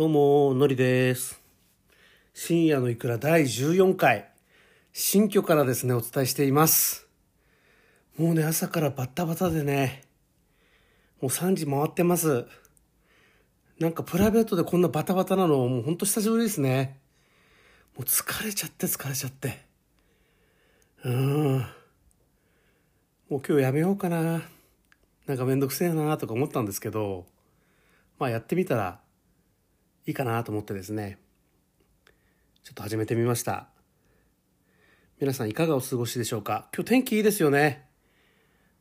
どうも、のりです。深夜のいくら第14回、新居からですね、お伝えしています。もうね、朝からバッタバタでね、もう3時回ってます。なんかプライベートでこんなバタバタなの、もうほんと久しぶりですね。もう疲れちゃって疲れちゃって。うーん。もう今日やめようかな。なんかめんどくせえなとか思ったんですけど、まあやってみたらいいかなと思ってですね、ちょっと始めてみました。皆さんいかがお過ごしでしょうか？今日天気いいですよね。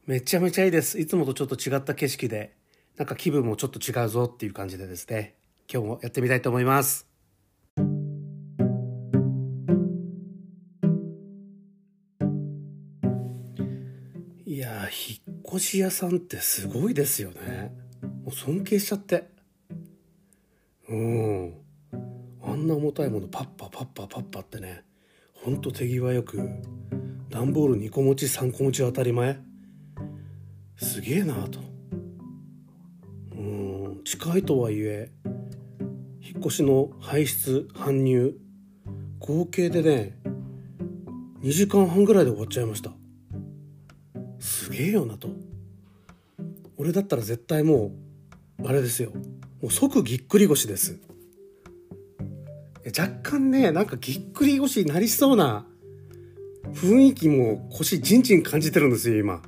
めちゃめちゃいいです。いつもとちょっと違った景色で、なんか気分もちょっと違うぞっていう感じでですね、今日もやってみたいと思います。いやー、引っ越し屋さんってすごいですよね。もう尊敬しちゃって。うん。あんな重たいものパッパパッパパッパってね、ほんと手際よく、段ボール2個持ち3個持ちは当たり前。すげえなと。うん、近いとはいえ、引っ越しの排出、搬入、合計でね、2時間半ぐらいで終わっちゃいました。すげえよなと。俺だったら絶対もう、あれですよ。もう即ぎっくり腰です。若干ね、なんかぎっくり腰になりそうな雰囲気も腰じんじん感じてるんですよ、今。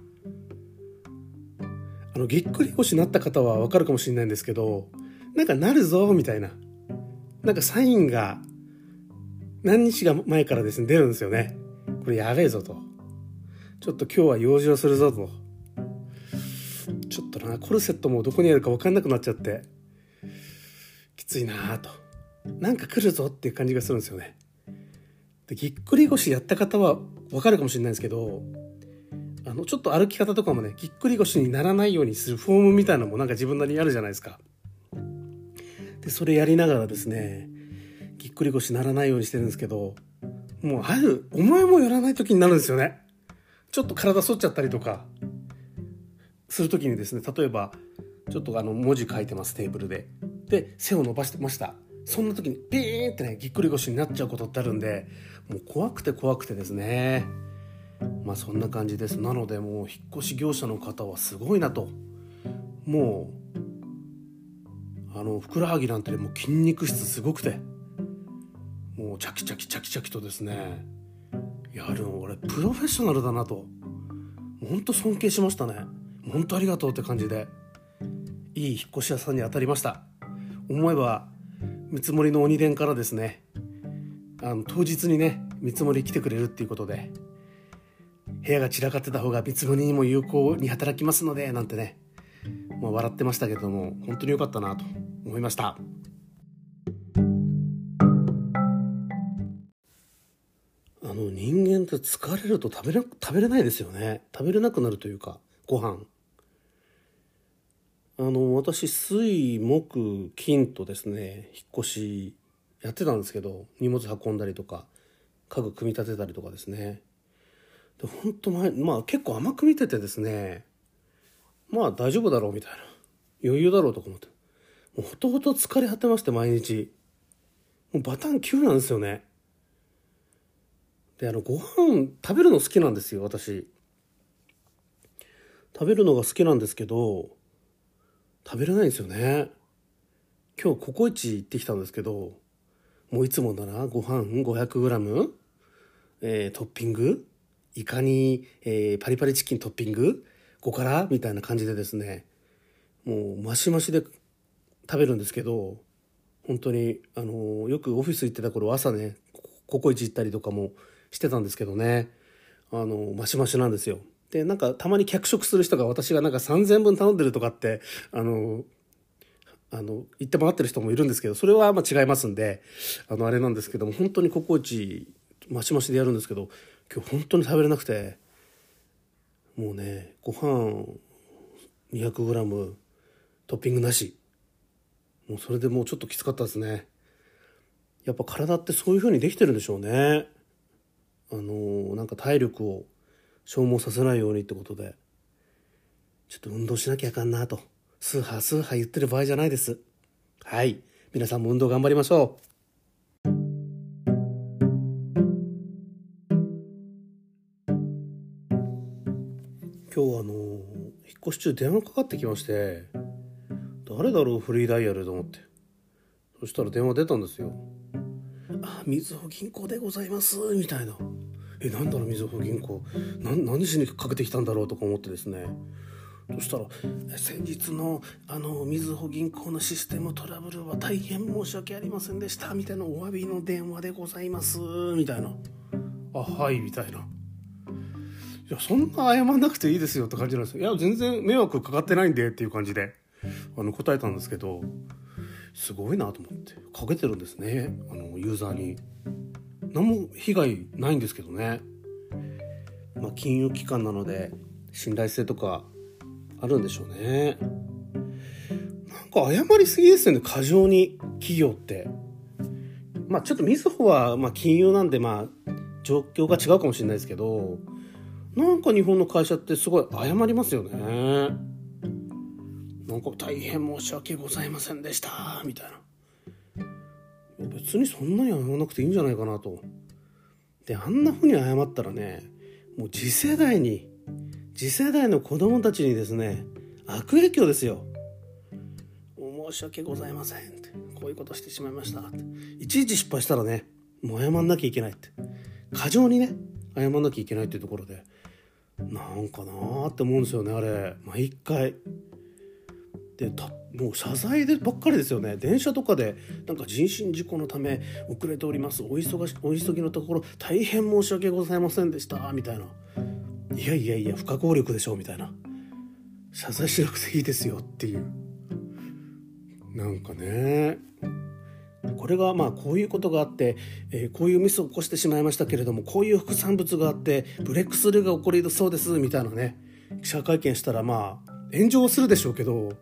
あの、ぎっくり腰になった方はわかるかもしれないんですけど、なんかなるぞ、みたいな。なんかサインが何日が前からですね、出るんですよね。これやべえぞと。ちょっと今日は用事をするぞと。ちょっとな、コルセットもどこにあるか分かんなくなっちゃって、きついなぁと。なんか来るぞっていう感じがするんですよね。でぎっくり腰やった方は分かるかもしれないんですけど、あの、ちょっと歩き方とかもね、ぎっくり腰にならないようにするフォームみたいなのもなんか自分なりにあるじゃないですか。で、それやりながらですね、ぎっくり腰ならないようにしてるんですけど、もうある、思いもよらない時になるんですよね。ちょっと体反っちゃったりとか、する時にですね、例えば、ちょっとあの、文字書いてます、テーブルで。で、背を伸ばしてました。そんな時に、ピーンってね、ぎっくり腰になっちゃうことってあるんで、もう怖くて怖くてですね。まあそんな感じです。なのでもう、引っ越し業者の方はすごいなと。もう、あの、ふくらはぎなんてもう筋肉質すごくて、もうチャキチャキチャキチャキとですね、やるの俺プロフェッショナルだなと本当尊敬しましたね本当ありがとうって感じでいい引っ越し屋さんに当たりました思えば見積もりの鬼伝からですねあの当日にね見積もり来てくれるっていうことで部屋が散らかってた方が見積もりにも有効に働きますのでなんてねまあ、笑ってましたけども本当に良かったなと思いました。あの人間って疲れると食べな食べれないですよね。食べれなくなるというかご飯。あの私水木金とですね引っ越しやってたんですけど荷物運んだりとか家具組み立てたりとかですね。で本当前まあ結構甘く見ててですねまあ大丈夫だろうみたいな。余裕だろうとか思って。もうほとほと疲れ果てまして毎日。もうバタン9なんですよね。であのご飯食べるの好きなんですよ私。食べるのが好きなんですけど食べれないんですよね。今日ココイチ行ってきたんですけどもういつもならご飯 500g、えートッピングイカに、えーパリパリチキントッピング5からみたいな感じでですねもうマシマシで食べるんですけど本当にあのよくオフィス行ってた頃朝ねココイチ行ったりとかもしてたんですけどねあのマシマシなんですよ。でなんかたまに客食する人が私がなんか3000分頼んでるとかってあのあの言って回ってる人もいるんですけどそれはまあ違いますんであのあれなんですけども本当にココイチマシマシでやるんですけど今日本当に食べれなくてもうねご飯 200g トッピングなし。もうそれでもうちょっときつかったですね。やっぱ体ってそういう風にできてるんでしょうね。あのなんか体力を消耗させないようにってことでちょっと運動しなきゃあかんなと。スーハースーハー言ってる場合じゃないです。はい。皆さんも運動頑張りましょう。今日あの引っ越し中電話かかってきまして誰だろうフリーダイヤルと思って。そしたら電話出たんですよ「あみずほ銀行でございます」みたいな「えなんだろうみずほ銀行。な何しにかけてきたんだろう?」とか思ってですね。そしたら「先日のあのみずほ銀行のシステムトラブルは大変申し訳ありませんでした」みたいなお詫びの電話でございます。みたいな「あはい」みたいな。いやそんな謝んなくていいですよって感じなんですよ。いや全然迷惑かかってないんでっていう感じであの答えたんですけどすごいなと思って。かけてるんですね。あのユーザーに。何も被害ないんですけどねまあ金融機関なので信頼性とかあるんでしょうねなんか謝りすぎですよね過剰に企業ってまあちょっとみずほはまあ金融なんでまあ状況が違うかもしれないですけどなんか日本の会社ってすごい謝りますよね。なんか大変申し訳ございませんでしたみたいな。別にそんなに謝らなくていいんじゃないかなと。で、あんな風に謝ったらね、もう次世代に、次世代の子供たちにですね、悪影響ですよ。申し訳ございませんって。こういうことしてしまいましたって。いちいち失敗したらね、もう謝んなきゃいけないって。過剰にね、謝んなきゃいけないっていうところで。なんかなーって思うんですよねあれ毎回でもう謝罪でばっかりですよね。電車とかでなんか人身事故のため遅れております。お忙しお急ぎのところ大変申し訳ございませんでした。みたいな。いやいやいや不可抗力でしょう。みたいな。謝罪しなくていいですよっていう。なんかね。これがまあこういうことがあって、えー、こういうミスを起こしてしまいましたけれどもこういう副産物があってブレックスルーが起こりそうです。みたいなね。記者会見したらまあ炎上するでしょうけど。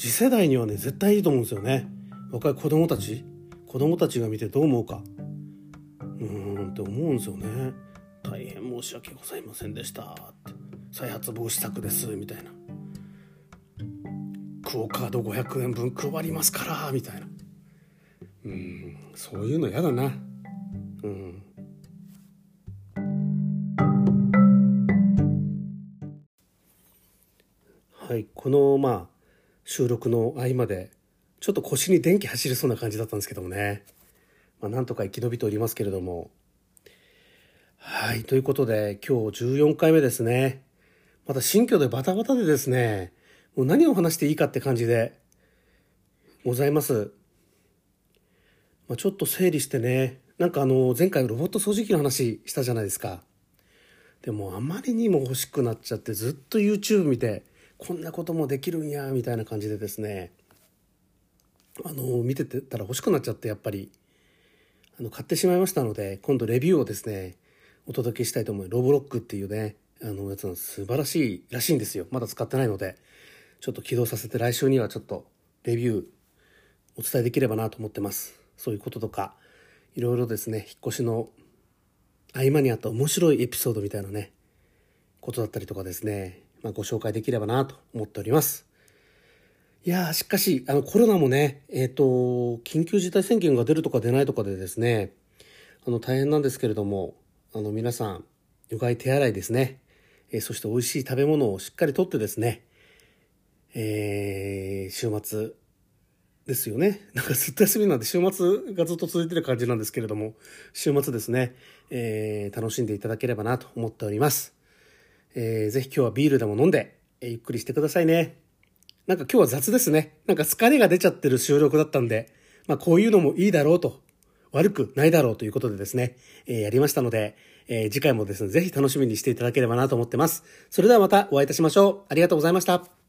次世代にはね絶対いいと思うんですよね。若い子供たち？子供たちが見てどう思うか。うーんって思うんですよね。大変申し訳ございませんでしたって。再発防止策ですみたいな。クオカード500円分配りますからみたいな。うんそういうの嫌だな。うん。はいこのまあ収録の合間でちょっと腰に電気走りそうな感じだったんですけどもね。まあなんとか生き延びておりますけれども。はいということで今日14回目ですね。また新居でバタバタでですねもう何を話していいかって感じでございます。まあ、ちょっと整理してねなんかあの前回ロボット掃除機の話したじゃないですか。でもあまりにも欲しくなっちゃってずっと YouTube 見てこんなこともできるんやみたいな感じでですねあの見てたら欲しくなっちゃってやっぱりあの買ってしまいましたので今度レビューをですねお届けしたいと思いロボロックっていうねあのやつの素晴らしいらしいんですよ。まだ使ってないのでちょっと起動させて来週にはちょっとレビューお伝えできればなと思ってます。そういうこととかいろいろですね引っ越しの合間にあった面白いエピソードみたいなねことだったりとかですね、まあ、ご紹介できればなと思っておりますいやしかしあのコロナもねえっ、ー、と緊急事態宣言が出るとか出ないとかでですねあの大変なんですけれどもあの皆さんうがい手洗いですね、えー、そして美味しい食べ物をしっかりとってですねえー、週末ですよね。なんかずっと休みなんで週末がずっと続いてる感じなんですけれども、週末ですね、えー、楽しんでいただければなと思っております。えー、ぜひ今日はビールでも飲んで、えー、ゆっくりしてくださいね。なんか今日は雑ですね。なんか疲れが出ちゃってる収録だったんで、まあこういうのもいいだろうと、悪くないだろうということでですね、えー、やりましたので、えー、次回もですね、ぜひ楽しみにしていただければなと思ってます。それではまたお会いいたしましょう。ありがとうございました。